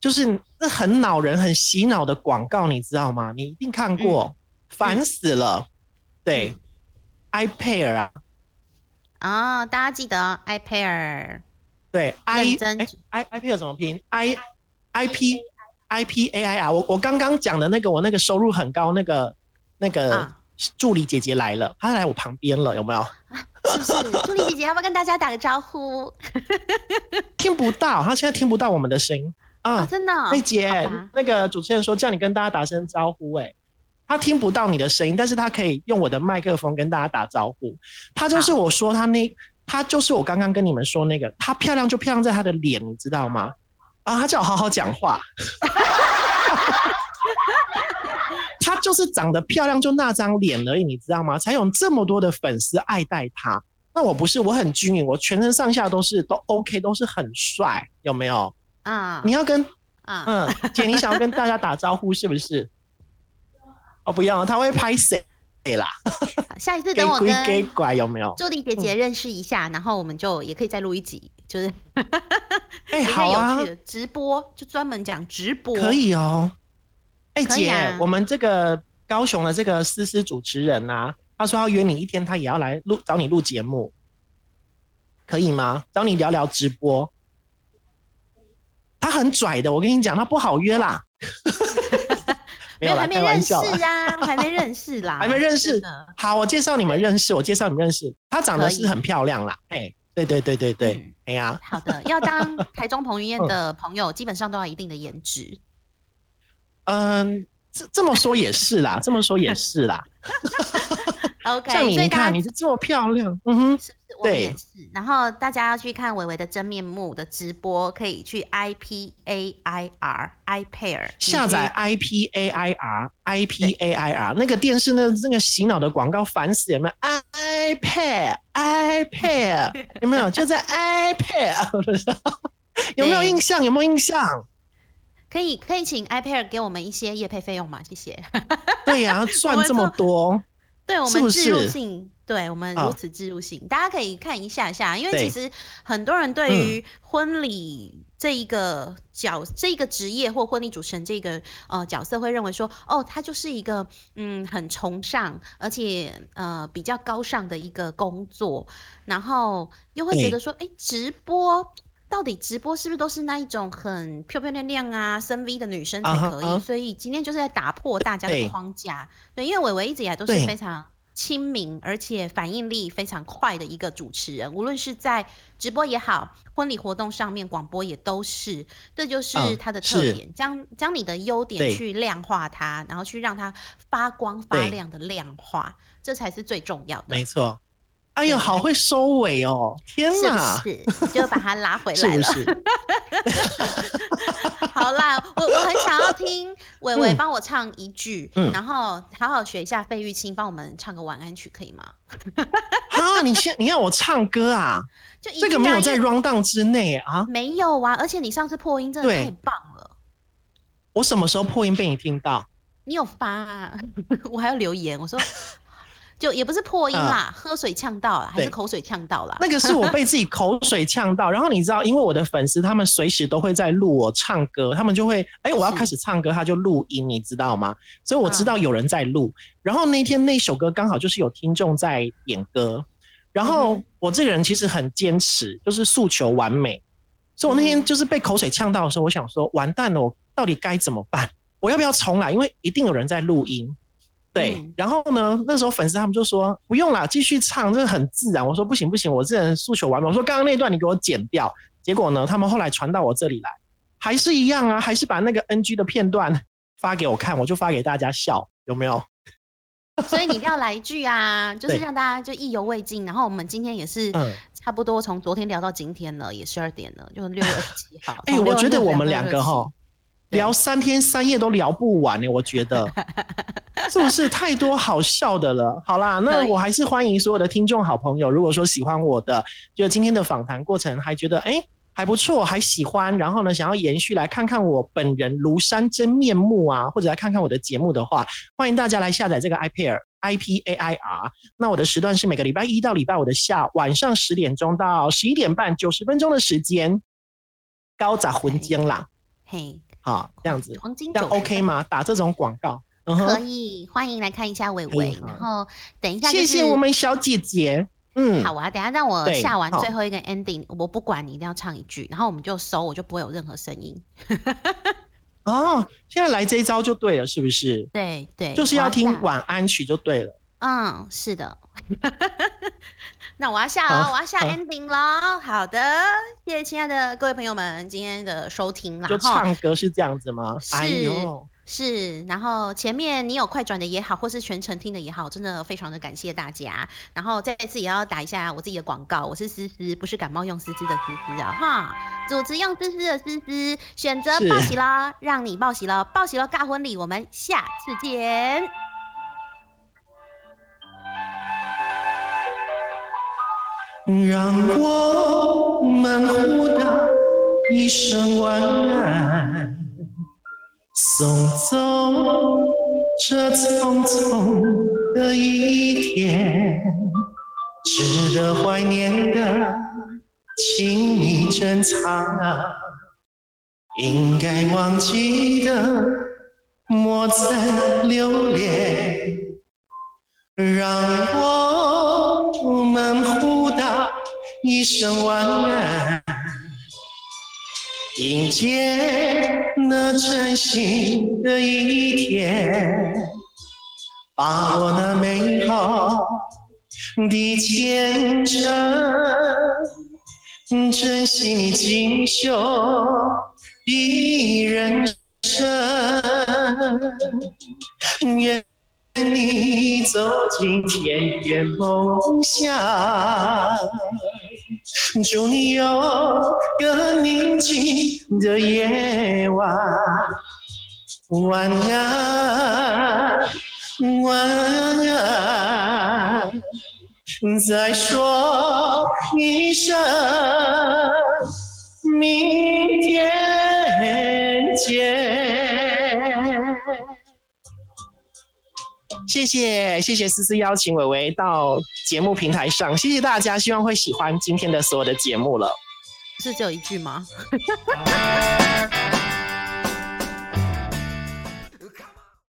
就是那很恼人、很洗脑的广告，你知道吗？你一定看过，烦死了。对，iPair 啊，哦，大家记得 iPair。对，i i iPair 怎么拼？i i p i p a i r。我我刚刚讲的那个，我那个收入很高那个那个助理姐姐来了，她来我旁边了，有没有？(laughs) 是不是？助理姐姐要不要跟大家打个招呼？(laughs) 听不到，他现在听不到我们的声音。啊，真的，慧姐，那个主持人说叫你跟大家打声招呼，哎，他听不到你的声音，但是他可以用我的麦克风跟大家打招呼。他就是我说他那，他就是我刚刚跟你们说那个，他漂亮就漂亮在他的脸，你知道吗？啊，他叫我好好讲话，他 (laughs) 就是长得漂亮就那张脸而已，你知道吗？才有这么多的粉丝爱戴他。那我不是，我很均匀，我全身上下都是都 OK，都是很帅，有没有？啊，你要跟啊，嗯，姐，你想要跟大家打招呼是不是？(laughs) 哦，不要，他会拍谁啦？下一次等我跟拐有没有？助理姐姐认识一下，然后我们就也可以再录一集，就是哎，(laughs) 好啊，直播就专门讲直播，可以哦。哎，姐，我们这个高雄的这个思思主持人啊，他说要约你一天，他也要来录找你录节目，可以吗？找你聊聊直播。他很拽的，我跟你讲，他不好约啦。(laughs) 没有，还没认识啊，还没认识啦，还没认识。好，我介绍你们认识，我介绍你们认识。她长得是很漂亮啦，哎，对对对对对，哎呀。好的，要当台中彭于晏的 (laughs) 朋友，基本上都要一定的颜值。嗯，这这么说也是啦，这么说也是啦。OK，像你，你看你是这么漂亮，嗯哼，是不是？我也是。然后大家要去看维维的真面目的直播，可以去 I P A I R I Pair 下载 I P A I R I P A I R 那个电视那那个洗脑的广告烦死有没有？I Pair I Pair 有没有？就在 I Pair 有没有印象？有没有印象？可以可以请 I Pair 给我们一些业配费用吗？谢谢。(laughs) 对呀，赚这么多。对我们植入性，对我们如此植入性，大家可以看一下下，因为其实很多人对于婚礼这一个角、这一个职业或婚礼主持人这个呃角色，会认为说，哦，他就是一个嗯很崇尚，而且呃比较高尚的一个工作，然后又会觉得说，哎，直播到底直播是不是都是那一种很漂漂亮亮啊、深 V 的女生才可以？所以今天就是在打破大家的框架，对，因为伟伟一直以来都是非常。亲民而且反应力非常快的一个主持人，无论是在直播也好，婚礼活动上面广播也都是，这就是他的特点。将将你的优点去量化它，然后去让它发光发亮的量化，这才是最重要的。没错。哎呦，好会收尾哦！天哪，是就把它拉回来了。(laughs) 是是？(laughs) 好啦，我我很想要听伟伟帮我唱一句，然后好好学一下费玉清，帮我们唱个晚安曲，可以吗？(laughs) 啊，你先，你要我唱歌啊？就这个没有在 round down 之内啊？没有啊，而且你上次破音真的太棒了。我什么时候破音被你听到？你有发，我还要留言，我说。就也不是破音啦，喝水呛到了，还是口水呛到了？那个是我被自己口水呛到。然后你知道，因为我的粉丝他们随时都会在录我唱歌，他们就会哎，我要开始唱歌，他就录音，你知道吗？所以我知道有人在录。然后那天那首歌刚好就是有听众在点歌，然后我这个人其实很坚持，就是诉求完美。所以我那天就是被口水呛到的时候，我想说完蛋了，我到底该怎么办？我要不要重来？因为一定有人在录音。对，然后呢？那时候粉丝他们就说不用了，继续唱，这很自然。我说不行不行，我这人诉求完美。我说刚刚那段你给我剪掉。结果呢，他们后来传到我这里来，还是一样啊，还是把那个 NG 的片段发给我看，我就发给大家笑，有没有？所以你一定要来一句啊，(laughs) 就是让大家就意犹未尽。然后我们今天也是差不多从昨天聊到今天了，也十二点了，就六月二十七号。哎，我觉得我们两个哈。聊三天三夜都聊不完呢，我觉得 (laughs) 是不是太多好笑的了？好啦，那我还是欢迎所有的听众好朋友，如果说喜欢我的，就今天的访谈过程还觉得哎还不错，还喜欢，然后呢想要延续来看看我本人庐山真面目啊，或者来看看我的节目的话，欢迎大家来下载这个 iPair I P A I R。那我的时段是每个礼拜一到礼拜五的下晚上十点钟到十一点半，九十分钟的时间，高杂魂间啦，嘿。好，这样子，黄金这样 OK 吗？打这种广告，可以，欢迎来看一下伟伟，然后等一下，谢谢我们小姐姐，嗯，好啊，等下让我下完最后一个 ending，我不管你一定要唱一句，然后我们就收，我就不会有任何声音。(laughs) 哦，现在来这一招就对了，是不是？对对，就是要听晚安曲就对了。嗯，是的。(laughs) 那我要下了，我要下 ending 了。好的，谢谢亲爱的各位朋友们今天的收听。就唱歌是这样子吗？是是。然后前面你有快转的也好，或是全程听的也好，真的非常的感谢大家。然后再次也要打一下我自己的广告，我是思思，不是感冒用思思的思思啊哈。主持用思思的思思，选择报喜了，让你报喜了，报喜了，尬婚礼，我们下次见。让我们互道一声晚安，送走这匆匆的一天，值得怀念的，请你珍藏；应该忘记的，莫再留恋。让我们互道一声晚安，迎接那崭新的一天，把握那美好的前程，珍惜你锦绣的人生。愿你。走进甜甜梦乡。祝你有个宁静的夜晚，晚安，晚安。再说一声，明天见。谢谢谢谢思思邀请伟伟到节目平台上，谢谢大家，希望会喜欢今天的所有的节目了。是只有一句吗？(laughs)